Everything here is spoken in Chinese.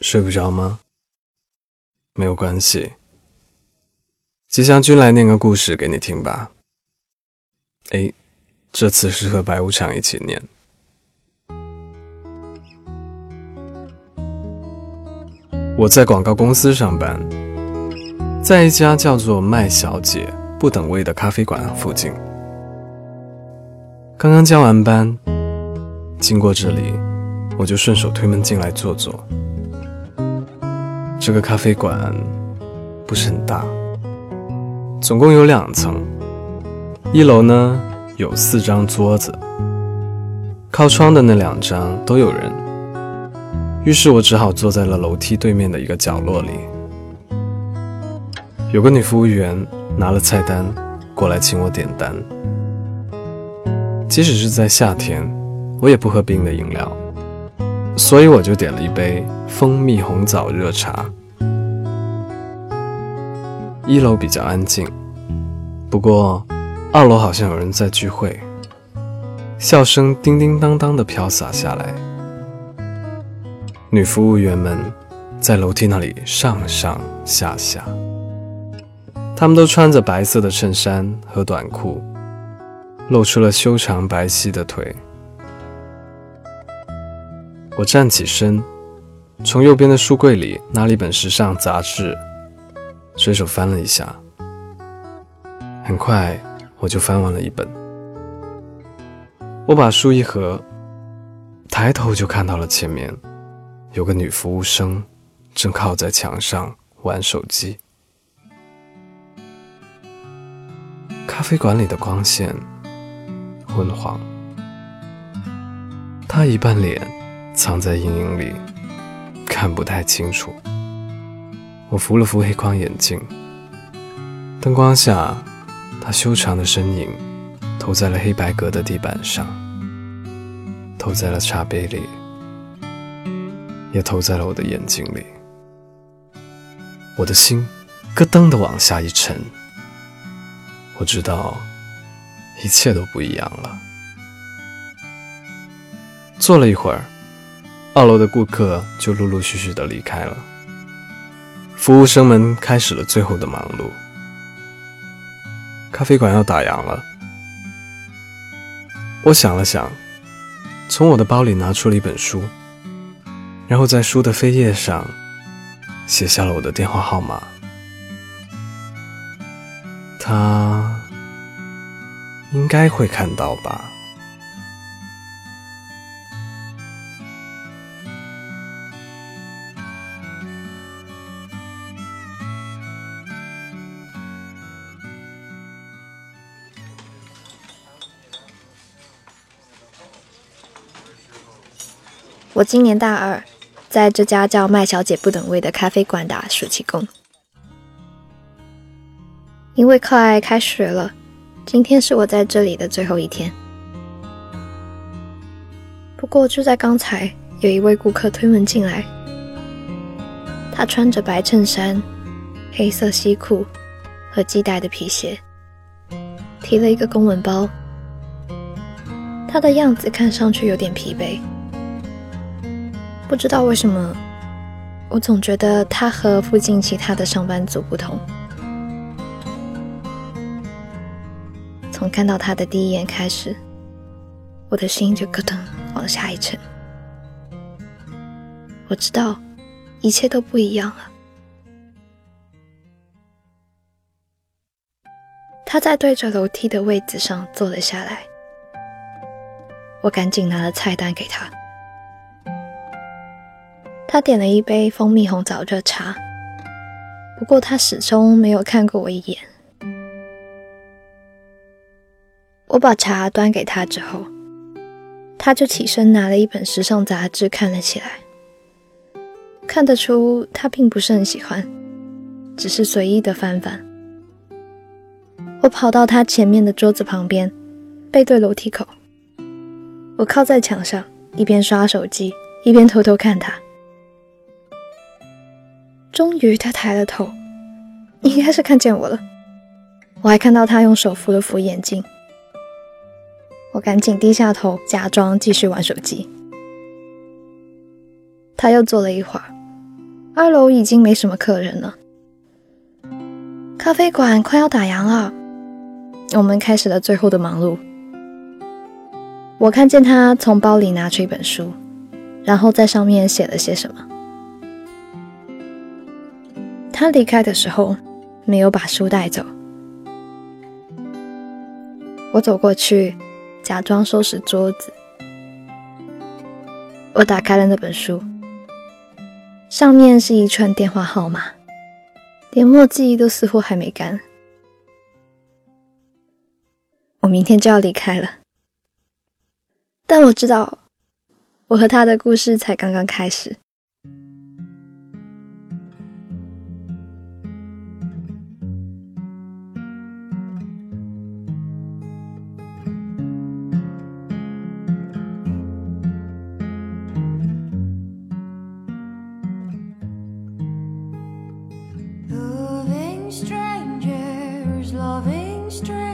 睡不着吗？没有关系，吉祥君来念个故事给你听吧。哎，这次是和白无常一起念。我在广告公司上班，在一家叫做麦小姐不等位的咖啡馆附近。刚刚加完班，经过这里，我就顺手推门进来坐坐。这个咖啡馆不是很大，总共有两层。一楼呢有四张桌子，靠窗的那两张都有人，于是我只好坐在了楼梯对面的一个角落里。有个女服务员拿了菜单过来请我点单。即使是在夏天，我也不喝冰的饮料。所以我就点了一杯蜂蜜红枣热茶。一楼比较安静，不过二楼好像有人在聚会，笑声叮叮当当的飘洒下来。女服务员们在楼梯那里上上下下，她们都穿着白色的衬衫和短裤，露出了修长白皙的腿。我站起身，从右边的书柜里拿了一本时尚杂志，随手翻了一下。很快，我就翻完了一本。我把书一合，抬头就看到了前面有个女服务生正靠在墙上玩手机。咖啡馆里的光线昏黄，她一半脸。藏在阴影里，看不太清楚。我扶了扶黑框眼镜，灯光下，他修长的身影投在了黑白格的地板上，投在了茶杯里，也投在了我的眼睛里。我的心咯噔的往下一沉，我知道一切都不一样了。坐了一会儿。二楼的顾客就陆陆续续的离开了，服务生们开始了最后的忙碌。咖啡馆要打烊了，我想了想，从我的包里拿出了一本书，然后在书的扉页上写下了我的电话号码。他应该会看到吧。我今年大二，在这家叫麦小姐不等位的咖啡馆打暑期工。因为快开学了，今天是我在这里的最后一天。不过就在刚才，有一位顾客推门进来，他穿着白衬衫、黑色西裤和系带的皮鞋，提了一个公文包。他的样子看上去有点疲惫。不知道为什么，我总觉得他和附近其他的上班族不同。从看到他的第一眼开始，我的心就咯噔往下一沉。我知道，一切都不一样了。他在对着楼梯的位子上坐了下来，我赶紧拿了菜单给他。他点了一杯蜂蜜红枣热茶，不过他始终没有看过我一眼。我把茶端给他之后，他就起身拿了一本时尚杂志看了起来。看得出他并不是很喜欢，只是随意的翻翻。我跑到他前面的桌子旁边，背对楼梯口，我靠在墙上，一边刷手机，一边偷偷看他。终于，他抬了头，应该是看见我了。我还看到他用手扶了扶眼镜。我赶紧低下头，假装继续玩手机。他又坐了一会儿，二楼已经没什么客人了，咖啡馆快要打烊了，我们开始了最后的忙碌。我看见他从包里拿出一本书，然后在上面写了些什么。他离开的时候没有把书带走。我走过去，假装收拾桌子。我打开了那本书，上面是一串电话号码，连墨迹都似乎还没干。我明天就要离开了。但我知道，我和他的故事才刚刚开始。loving strength.